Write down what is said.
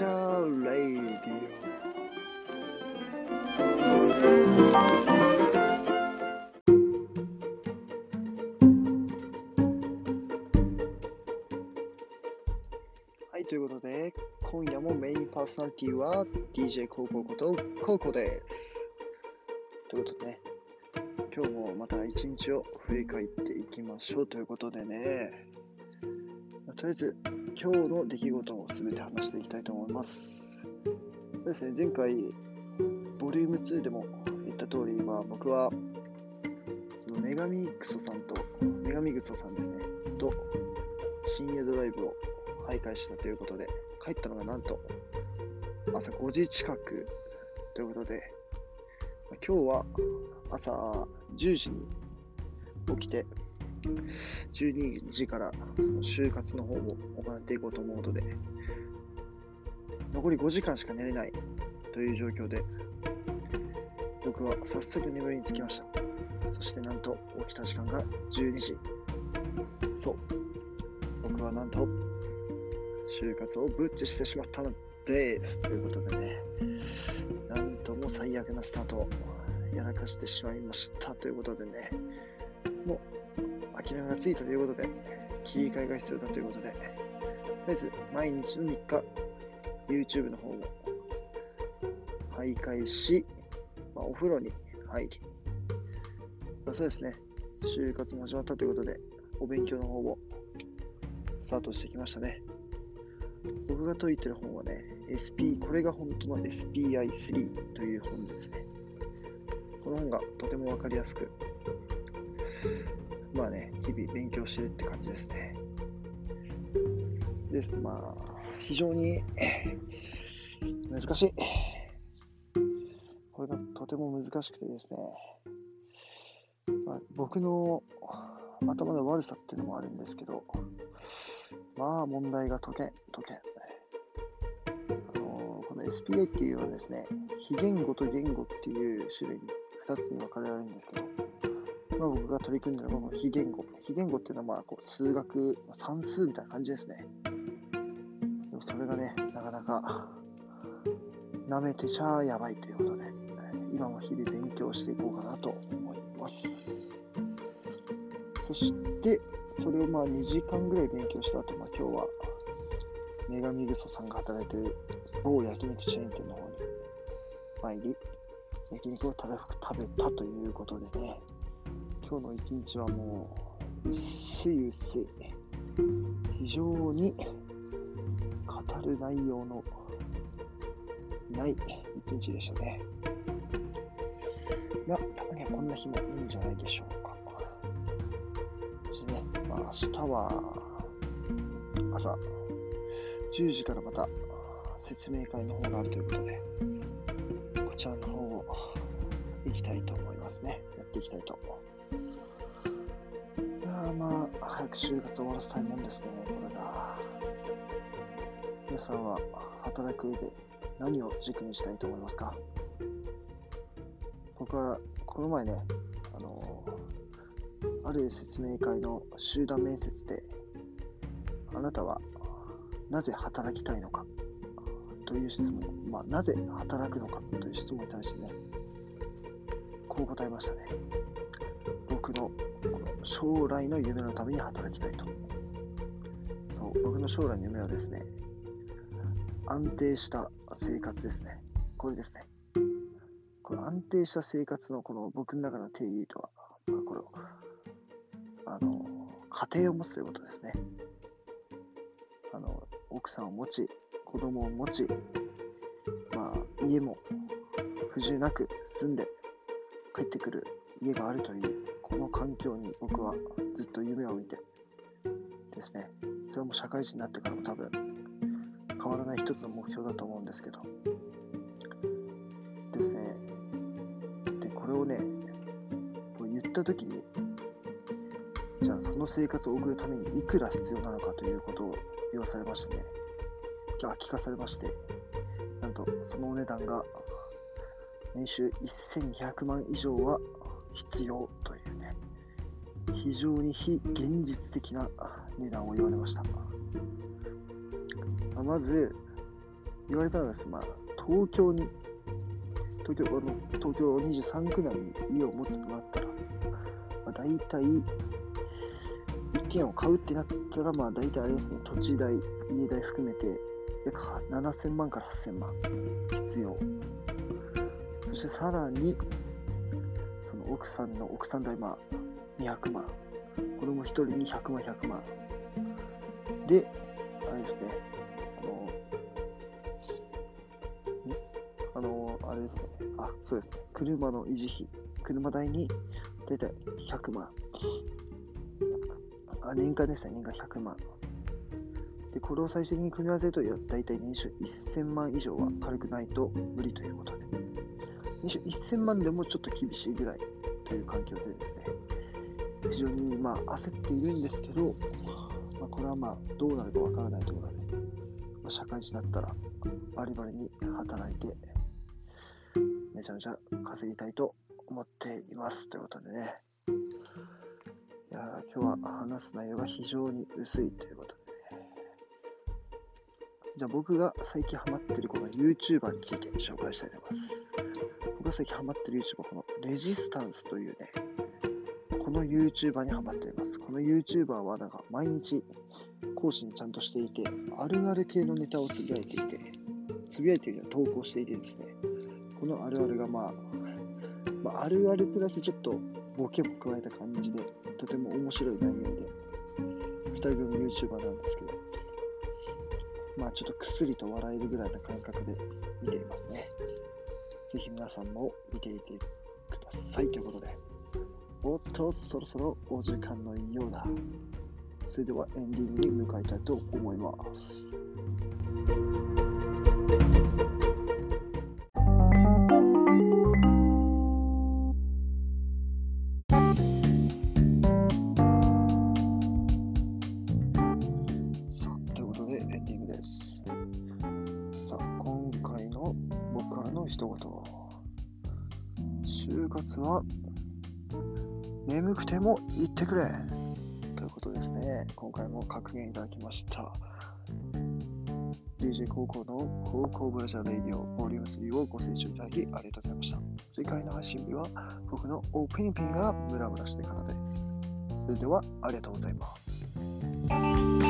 チャーレイディオはい、ということで、今夜もメインパーソナリティは DJ コーコことコーコです。ということでね、今日もまた一日を振り返っていきましょうということでね、まあとりあえず今日の出来事を全て話していきたいと思います。ですね、前回、ボリューム2でも言った通り、まあ、僕は、その女神クソさんと、女神クソさんですね、と、深夜ドライブを徘徊したということで、帰ったのがなんと、朝5時近くということで、今日は朝10時に起きて、12時からその就活の方を行っていこうと思うので、残り5時間しか寝れないという状況で、僕は早速眠りにつきました。そしてなんと起きた時間が12時。そう。僕はなんと、就活をブッチしてしまったのです。ということでね、なんとも最悪なスタートをやらかしてしまいましたということでね、もう諦めがついたということで、切り替えが必要だということで、とりあえず毎日の日課、YouTube の方を徘徊し、まあ、お風呂に入り、まあそうですね、就活も始まったということで、お勉強の方をスタートしてきましたね。僕が解いてる本はね、SP、これが本当の SPI3 という本ですね。この本がとてもわかりやすく、まあね、日々勉強してるって感じですね。です。まあ、非常に難しい。これがとても難しくてですね、まあ、僕の頭の悪さっていうのもあるんですけど、まあ問題が解け、解け。あのこの SPI っていうのはですね、非言語と言語っていう種類に2つに分かれられるんですけど、まあ、僕が取り組んでるのはこの非言語。非言語っていうのはまあこう数学、算数みたいな感じですね。でもそれがね、なかなか舐めてちゃやばいということで、今も日々勉強していこうかなと思います。そして、それをまあ2時間ぐらい勉強した後、まあ、今日は女神グソさんが働いている某焼肉チェーン店の方に参り、焼肉をたらふく食べたということでね、今日の一日はもう、薄い薄い、非常に語る内容のない一日でしたね。まあ、たまにはこんな日もいいんじゃないでしょうか。そしてね、まあ、明日は朝10時からまた説明会の方があるということで、こちらの方を行きたいと思いますね。やっていきたいと。いまあ、早く就活終わらせたいもんですね、これが。皆さんは働く上で何を軸にしたいと思いますか？僕はこの前ね、あのある説明会の集団面接で、あなたはなぜ働きたいのかという質問、まあ、なぜ働くのかという質問に対してね、こう答えましたね。僕のこの将来の夢のために働きたいと。そう僕の将来の夢はですね、安定した生活ですね。これですね。この安定した生活のこの僕の中の定義とは、まあこれを、あの、家庭を持つということですね。あの、奥さんを持ち、子供を持ち、まあ、家も不自由なく住んで帰ってくる家があるという、この環境に僕はずっと夢を見てですね、それも社会人になってからも多分変わらない一つの目標だと思うんですけど、ですね、で、これをね、こう言ったときに、じゃあその生活を送るためにいくら必要なのかということを言わされましてね、あ聞かされまして、なんとそのお値段が年収1200万以上は必要という、非常に非現実的な値段を言われました。まず、言われたのがです、まあ、東京に、東京あの東京23区内に家を持つとなったら、まあ、大体、一軒を買うってなったら、まあ大体あれですね、土地代、家代含めて、約7000万から8000万必要。そしてさらに、その奥さんの奥さん代、まあ200万。子供1人に100万、100万。で、あれですね、あの、あの、あれですね、あ、そうです、車の維持費、車代に大体100万。あ年間ですね、年間100万。で、これを最終的に組み合わせると、大体年収1000万以上は軽くないと無理ということで、年収1000万でもちょっと厳しいぐらいという環境でですね、非常にまあ焦っているんですけど、まあ、これはまあどうなるかわからないところで、まあ、社会人だったらバリバリに働いて、めちゃめちゃ稼ぎたいと思っていますということでね。いや今日は話す内容が非常に薄いということでね。じゃあ僕が最近ハマってるこの YouTuber について紹介したいと思います。僕が最近ハマってる YouTuber このレジスタンスというね、この YouTuber にハマっています。この YouTuber はなんか毎日講師にちゃんとしていて、あるある系のネタをつぶやいていて、つぶやいている投稿していてですね、このあるあるがまあ、まあ、あるあるプラスちょっとボケも加えた感じで、とても面白い内容で、2人組 YouTuber なんですけど、まあちょっとくすりと笑えるぐらいな感覚で見ていますね。ぜひ皆さんも見ていてくださいということで。おっと、そろそろお時間のいいようだ。それではエンディングに向かいたいと思います。ということでエンディングです。さあ、今回の僕からの一言。就活は眠くても言ってくれということですね。今回も格言いただきました。DJ 高校の高校ブラジャーレイディオボリューム3をご清聴いただきありがとうございました。次回の配信日は僕のオープンピンがムラムラしてからです。それではありがとうございます。